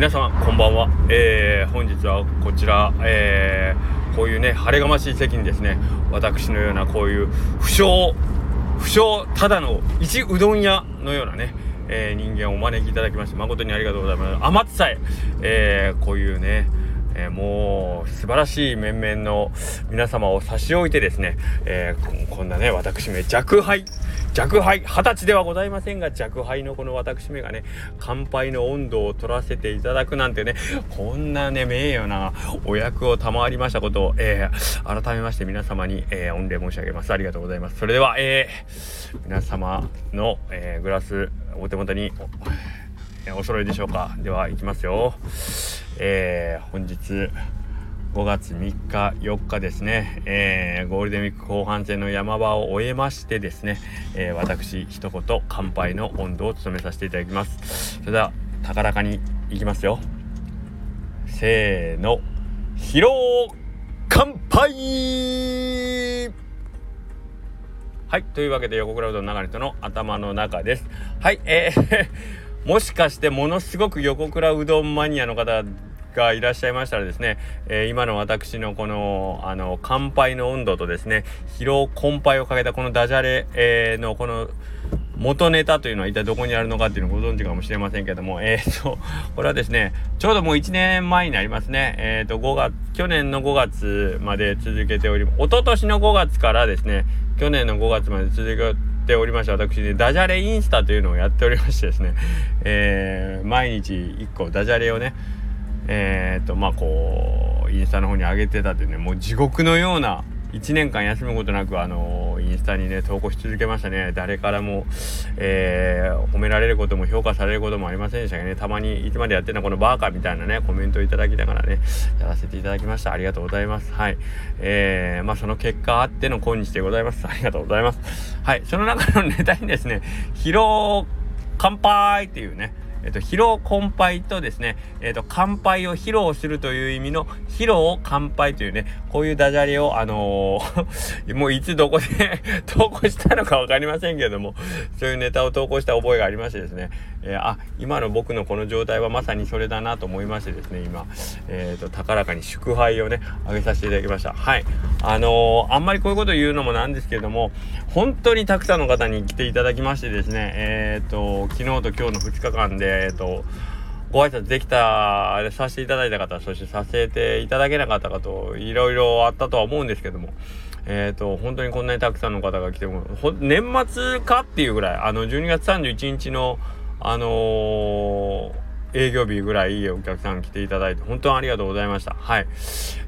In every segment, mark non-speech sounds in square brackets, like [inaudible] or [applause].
皆様こんばんは、えー、本日はこちら、えー、こういうね晴れがましい席にですね私のようなこういう不詳不詳ただの一うどん屋のようなね、えー、人間をお招きいただきまして誠にありがとうございます。甘つさえ。えー、こういうねえー、もう素晴らしい面々の皆様を差し置いてですね、えー、こんなね私め弱敗弱敗二十歳ではございませんが弱敗のこの私めがね乾杯の温度を取らせていただくなんてねこんなね名誉なお役を賜りましたことを、えー、改めまして皆様に、え御礼申し上げます。ありがとうございます。それでは、え皆様の、えグラスお手元にお揃いでしょうか。ではいきますよ。えー、本日5月3日4日ですね、えー、ゴールデンウィーク後半戦の山場を終えましてですね、えー、私一言乾杯の温度を務めさせていただきます。それでは高らかにいきますよ。せーの。疲労乾杯！はいというわけで横クラウドの流れとの頭の中です。はいえー [laughs] もしかしてものすごく横倉うどんマニアの方がいらっしゃいましたらですね、えー、今の私のこのあの乾杯の温度とですね疲労困憊をかけたこのダジャレ、えー、のこの元ネタというのは一体どこにあるのかっていうのをご存知かもしれませんけども、えー、と、これはですね、ちょうどもう1年前になりますね。えー、と、5月、去年の5月まで続けており、一昨年の5月からですね、去年の5月まで続けておりました私ね、ダジャレインスタというのをやっておりましてですね、えー、毎日1個ダジャレをね、えー、とまあこうインスタの方に上げてたってねもう地獄のような1年間休むことなくあのインスタにね投稿し続けましたね。誰からも、えー、褒められることも評価されることもありませんでしたけどね。たまにいつまでやってんのこのバーカみたいなねコメントをいただきながらねやらせていただきました。ありがとうございます。はい。えー、まあその結果あっての今日でございます。ありがとうございます。はい。その中のネタにですね疲労乾杯っていうねえっと、疲労困憊とですね、えっと、乾杯を披露するという意味の、疲労乾杯というね、こういうダジャレを、あのー、[laughs] もういつどこで [laughs] 投稿したのかわかりませんけれども、そういうネタを投稿した覚えがありましてですね、えー、あ、今の僕のこの状態はまさにそれだなと思いましてですね、今、え、ー、と、高らかに祝杯をね、あげさせていただきました。はい。あのあんまりこういうこと言うのもなんですけれども、本当にたくさんの方に来ていただきましてですね、えっ、と、昨日と今日の2日間で、えっ、ー、と、ご挨拶できた、させていただいた方、そしてさせていただけなかった方と、いろいろあったとは思うんですけども、えっ、ー、と、本当にこんなにたくさんの方が来ても、年末かっていうぐらい、あの、12月31日の、あのー、営業日ぐらいいいお客さん来ていただいて、本当にありがとうございました。はい。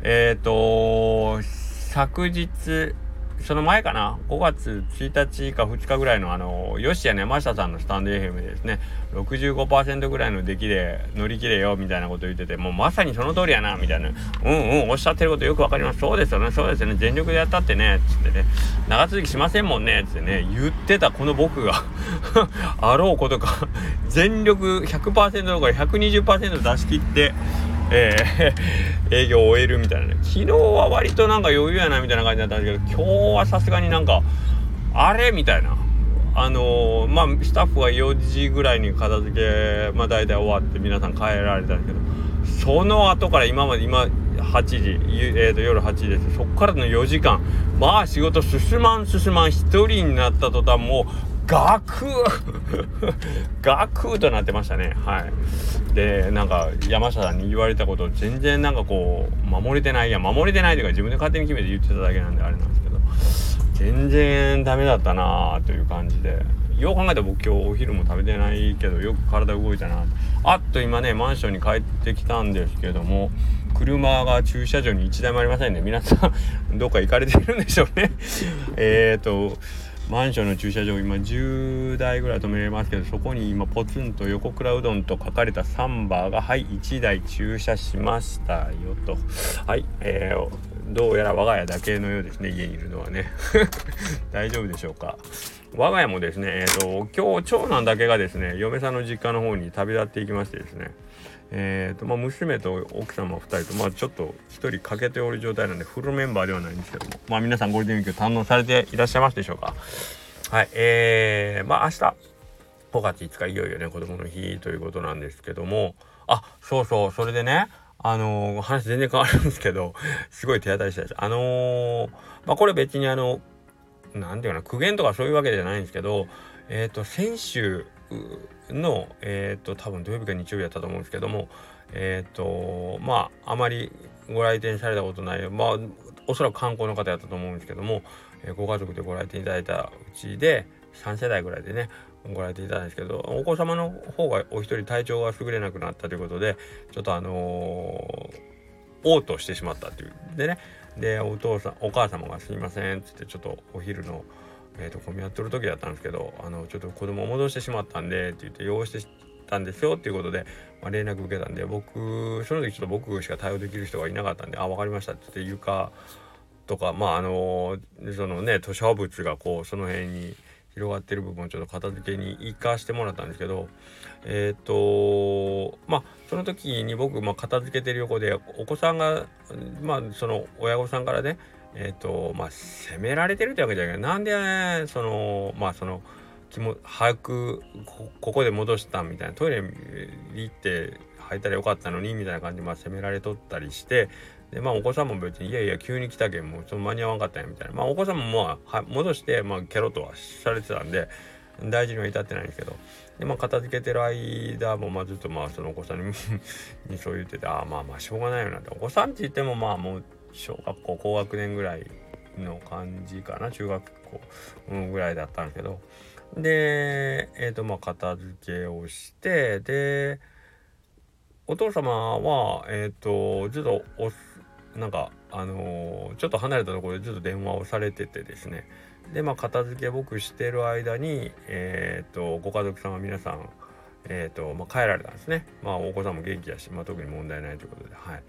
えっ、ー、と、昨日、その前かな？5月1日か2日ぐらいのあのヨシや山下さんのスタンド FM でですね65%ぐらいの出来で乗り切れよみたいなこと言っててもうまさにその通りやなみたいな。うんうんおっしゃってることよくわかります。そうですよね。そうですよね。全力でやったってねつってね。長続きしませんもんねつってね。言ってたこの僕が [laughs] あろうことか。全力100%どころか120%出し切ってえー、[laughs] 営業を終えるみたいなね。昨日は割となんか余裕やなみたいな感じだったんですけど今日はさすがになんかあれみたいな。あのー、まあスタッフは4時ぐらいに片付けまあ大体終わって皆さん帰られたんですけどその後から今まで今8時、えー、と夜8時です。そっからの4時間まあ仕事進まん進まん1人になった途端もうガクーガクーとなってましたね。はい。でなんか山下さんに言われたこと全然なんかこう守れてないや守れてないというか自分で勝手に決めて言ってただけなんであれなんですけど全然ダメだったなーという感じでよう考えたら僕今日お昼も食べてないけどよく体動いたな。あっと今ねマンションに帰ってきたんですけども車が駐車場に1台もありませんね。皆さんどっか行かれてるんでしょうね。えっとマンションの駐車場今10台ぐらい止めれますけどそこに今ポツンと横倉うどんと書かれたサンバーがはい1台駐車しましたよと。はいえー、どうやら我が家だけのようですね家にいるのはね。[laughs] 大丈夫でしょうか。我が家もですねえっ、ー、と今日長男だけがですね嫁さんの実家の方に旅立っていきましてですね。えーとまあ、娘と奥様2人と、まあ、ちょっと1人欠けておる状態なんでフルメンバーではないんですけども、まあ、皆さんゴールデンウィーク堪能されていらっしゃいますでしょうか？はいえー、まあ明日5月5日いよいよね子供の日ということなんですけども。あそうそうそれでねあのー、話全然変わるんですけどすごい手当たりしたです。あのー、まあこれ別にあの何て言うかな苦言とかそういうわけじゃないんですけどえっ、ー、と先週のえっ、と多分土曜日か日曜日だったと思うんですけどもえっ、とまああまりご来店されたことないまあおそらく観光の方やったと思うんですけども、えご家族でご来店いただいたうちで3世代ぐらいでねご来店いただいたんですけどお子様の方がお一人体調が優れなくなったということでちょっとあのー、嘔吐してしまったっていうでねでお父さんお母様が「すいません」っつってちょっとお昼の、えーと、混み合ってる時だったんですけどあのちょっと子供を戻してしまったんでって言って用意してたんですよっていうことで、まあ、連絡受けたんで僕その時ちょっと僕しか対応できる人がいなかったんで「あ分かりました」って言って床とかまああのそのね図書物がこうその辺に広がってる部分をちょっと片付けに行かしてもらったんですけどえっ、ー、とまあその時に僕、まあ、片付けてる横でお子さんがまあその親御さんからねえっ、ー、とまあ責められてるってわけじゃない。けどなんでそのまあその気も早くここで戻したみたいな。トイレに行って履いたらよかったのにみたいな感じで、まあ、責められとったりしてでまあお子さんも別にいやいや急に来たけんもうちょっと間に合わんかったんやみたいな。まあお子さんもまあ戻してまあケロとはされてたんで大事には至ってないんですけど。でまあ片付けてる間もまあずっとまあそのお子さんに [laughs] にそう言っててああまあまあしょうがないよなって。お子さんって言ってもまあもう小学校高学年ぐらいの感じかな中学校、ぐらいだったんですけど。でえっ、ー、とまあ片付けをしてでお父様はえっ、ー、とずっとおなんかあのー、ちょっと離れたところでずっと電話をされててですね。でまあ片付け僕してる間にえっ、とご家族さんは皆さんえ、ー、とまあ、帰られたんですね。まあお子さんも元気だし、まあ、特に問題ないということではい。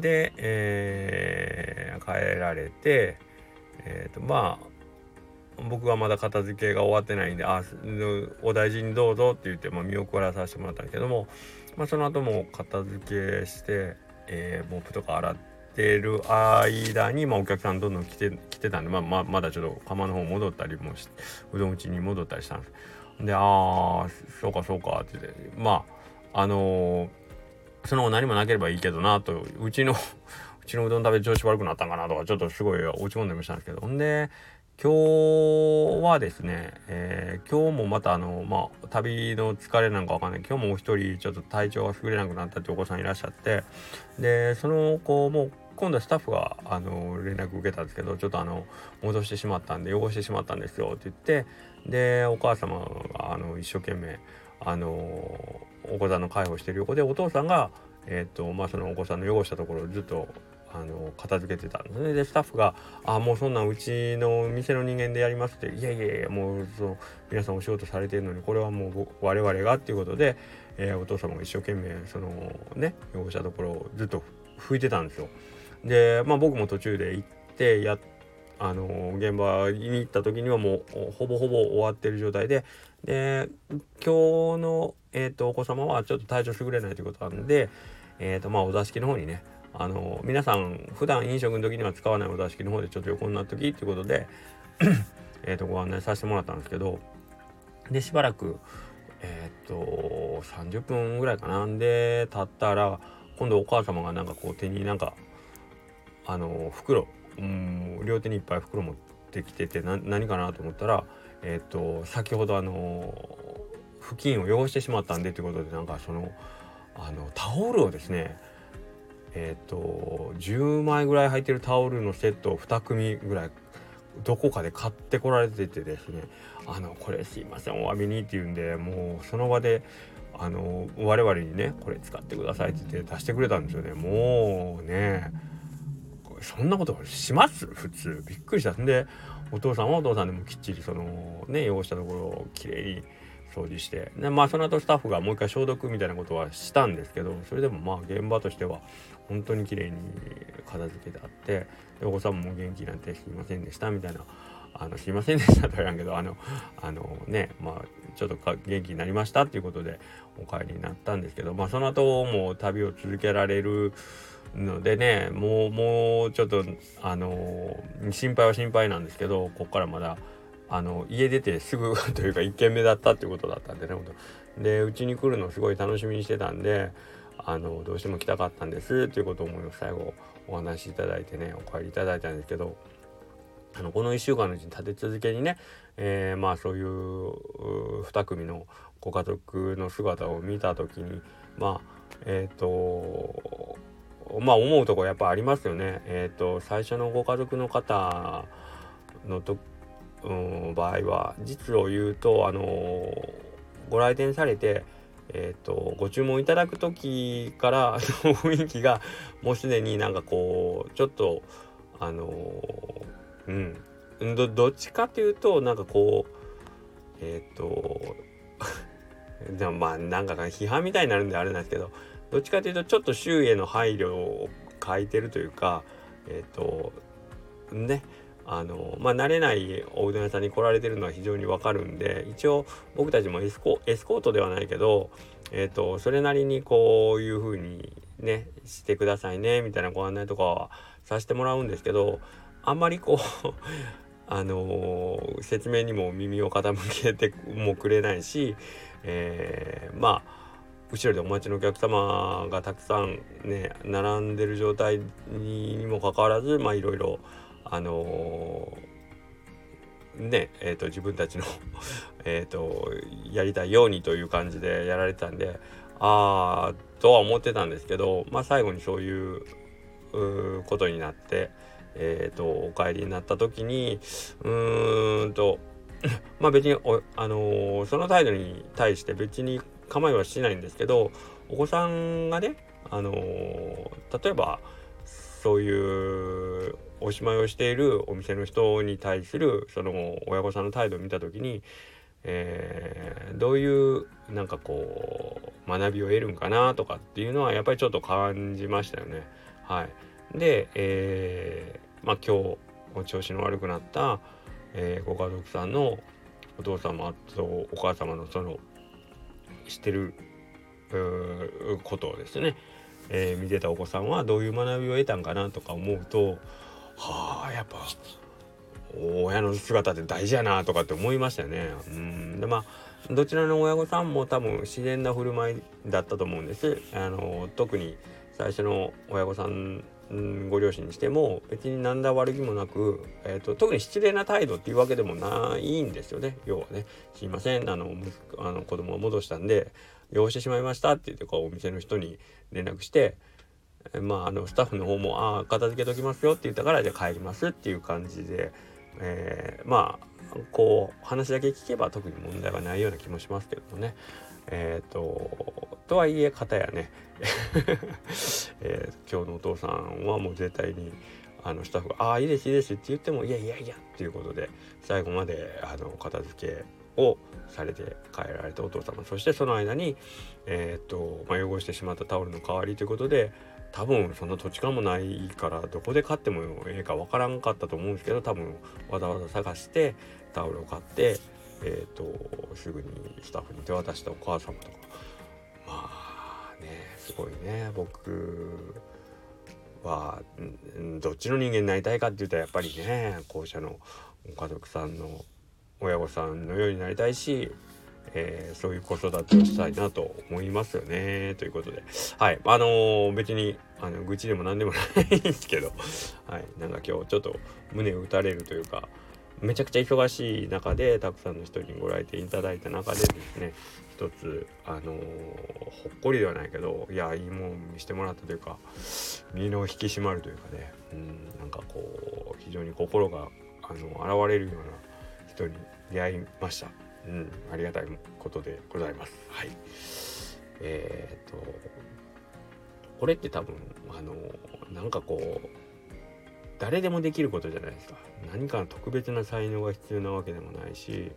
で、えー、帰られてえっ、とまあ僕はまだ片付けが終わってないんで「あお大事にどうぞ」って言って、まあ、見送らさせてもらったんですけども、まあ、その後も片付けして、えー、モップとか洗っててる間に、まあ、お客さんどんどん来て来てたんで、まあ、まあ、まだちょっと釜の方戻ったりもしうどん打ちに戻ったりしたんです。で「ああそうかそうか」って言ってまああのー、その後何もなければいいけどなとうちの [laughs] うちのうどん食べ調子悪くなったんかなとかちょっとすごい落ち込んでましたんですけど。ほんで今日はですね、えー、今日もまたあの、まあ、旅の疲れなんかわかんない。今日もお一人ちょっと体調が優れなくなったってお子さんいらっしゃって。でその子も今度はスタッフがあの連絡受けたんですけどちょっとあの戻してしまったんで汚してしまったんですよって言って。でお母様があの一生懸命あのお子さんの介護してる横でお父さんがえっ、とまあそのお子さんの汚したところをずっとあの片付けてたんですねでスタッフが「あもうそんなんうちの店の人間でやります」って「いやいやいやもうその皆さんお仕事されてるのにこれはもう我々が」っていうことで、えー、お父様が一生懸命そのね汚したところをずっと拭いてたんですよ。でまあ僕も途中で行ってやあの現場に行った時にはもうほぼほぼ終わってる状態でで今日の、えーと、お子様はちょっと体調優れないということなんで、えーとまあ、お座敷の方にねあの皆さん普段飲食の時には使わないお座敷の方でちょっと横になっときっていうことでえとご案内させてもらったんですけどでしばらくえっ、ー、と30分ぐらいかなんで経ったら今度お母様がなんかこう手になんかあの袋うん両手にいっぱい袋持ってきてて何かなと思ったらえっ、ー、と先ほどあの布巾を汚してしまったんでということでなんかそのあのタオルをですねえっ、ー、と10枚ぐらい入ってるタオルのセットを2組ぐらいどこかで買ってこられててですねあのこれすいませんお詫びにって言うんでもうその場であの我々にねこれ使ってくださいって言って出してくれたんですよね。もうねそんなことします？普通。びっくりした。んでお父さんはお父さんでもきっちりそのね汚したところをきれいに掃除して。でまあその後スタッフがもう一回消毒みたいなことはしたんですけどそれでもまあ現場としては本当に綺麗に片付けてあって。でお子さんも元気なんてすいませんでしたみたいな。あのすいませんでしたとは言わんけどあのあのねまあちょっと元気になりましたっていうことでお帰りになったんですけどまあその後も旅を続けられるのでねもうもうちょっとあの心配は心配なんですけどこっからまだあの家出てすぐ [laughs] というか1軒目だったっていうことだったんでねでうちに来るのすごい楽しみにしてたんであのどうしても来たかったんですということを思い最後お話しいただいてねお帰りいただいたんですけどあのこの1週間のうちに立て続けにね、えー、まあそういう2組のご家族の姿を見た時にまあえっ、ー、とまあ思うとこやっぱありますよね。えっ、ー、と最初のご家族の方のと、うん、場合は実を言うとあのご来店されてえーと、ご注文いただく時から雰囲気がもうすでになんかこうちょっとあのー、うんどどっちかというとなんかこうえっ、ー、とでもまあなんか批判みたいになるんであれなんですけどどっちかというとちょっと周囲への配慮を書いてるというかえっ、ー、とねあのまあ慣れないおうどん屋さんに来られてるのは非常にわかるんで一応僕たちもエスコエスコートではないけど、えーと、それなりにこういう風にねしてくださいねみたいなご案内とかはさせてもらうんですけどあんまりこう [laughs] あのー、説明にも耳を傾けてもくれないし、えー、まあ後ろでお待ちのお客様がたくさんね並んでる状態にもかかわらずまあいろいろあのー、ねえーと、自分たちの [laughs] えとやりたいようにという感じでやられてたんでああとは思ってたんですけどまあ最後にそういうことになって、えーと、お帰りになった時にうーんと [laughs] まあ別に、あのー、その態度に対して別に構いはしないんですけどお子さんがね、あのー、例えばそういうおしまいをしているお店の人に対するその親御さんの態度を見た時に、えー、どういうなんかこう学びを得るんかなとかっていうのはやっぱりちょっと感じましたよね。はい、で、えー、まあ今日調子の悪くなった、えー、ご家族さんのお父様とお母様のそのしてることをですねえー、見てたお子さんはどういう学びを得たんかなとか思うとはあやっぱ親の姿って大事やなとかって思いましたよね。うんでまあどちらの親御さんも多分自然な振る舞いだったと思うんです。あの特に最初の親御さんうんご両親にしても別に何ら悪気もなく、えーと、特に失礼な態度っていうわけでもないんですよね要はね「すいませんあのあの子供を戻したんで汚してしまいました」って言ってこうお店の人に連絡してえまああのスタッフの方も「ああ片付けときますよ」って言ったからじゃあ帰りますっていう感じで、えー、まあこう話だけ聞けば特に問題はないような気もしますけどもね。えっ、ー、ととはいえ方やね、[laughs] えー、今日のお父さんはもう絶対にあのスタッフが「ああいいですいいです」って言っても「いやいやいや」っていうことで最後まであの片付けをされて帰られたお父様。そしてその間に、えーとまあ、汚してしまったタオルの代わりということで多分そんな土地勘もないからどこで買ってもええかわからんかったと思うんですけど多分わざわざ探してタオルを買ってえーと、すぐにスタッフに手渡したお母様とか。まあねすごいね。僕はどっちの人間になりたいかって言ったらやっぱりね校舎のご家族さんの親御さんのようになりたいし、えー、そういう子育てをしたいなと思いますよね。ということで。はい。あのー、別にあの愚痴でも何でもないんですけど。はい。なんか今日ちょっと胸を打たれるというかめちゃくちゃ忙しい中でたくさんの人にご来店いただいた中でですね一つあのー、ほっこりではないけどいやいいもん見してもらったというか身の引き締まるというかねうんなんかこう非常に心があの現れるような人に出会いました。うん、ありがたいことでございます。はい。えー、っとこれって多分あのなんかこう誰でもできることじゃないですか何か特別な才能が必要なわけでもないし、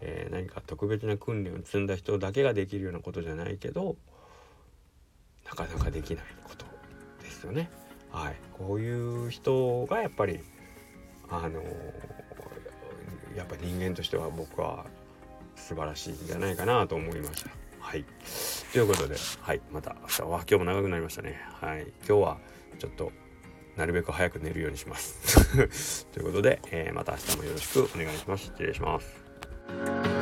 えー、何か特別な訓練を積んだ人だけができるようなことじゃないけどなかなかできないことですよね。はい、こういう人がやっぱりあのやっぱ人間としては僕は素晴らしいんじゃないかなと思いました。はい。ということで、はい、また明日は今日も長くなりましたね。はい、今日はちょっとなるべく早く寝るようにします [laughs] ということで、えー、また明日もよろしくお願いします。失礼します。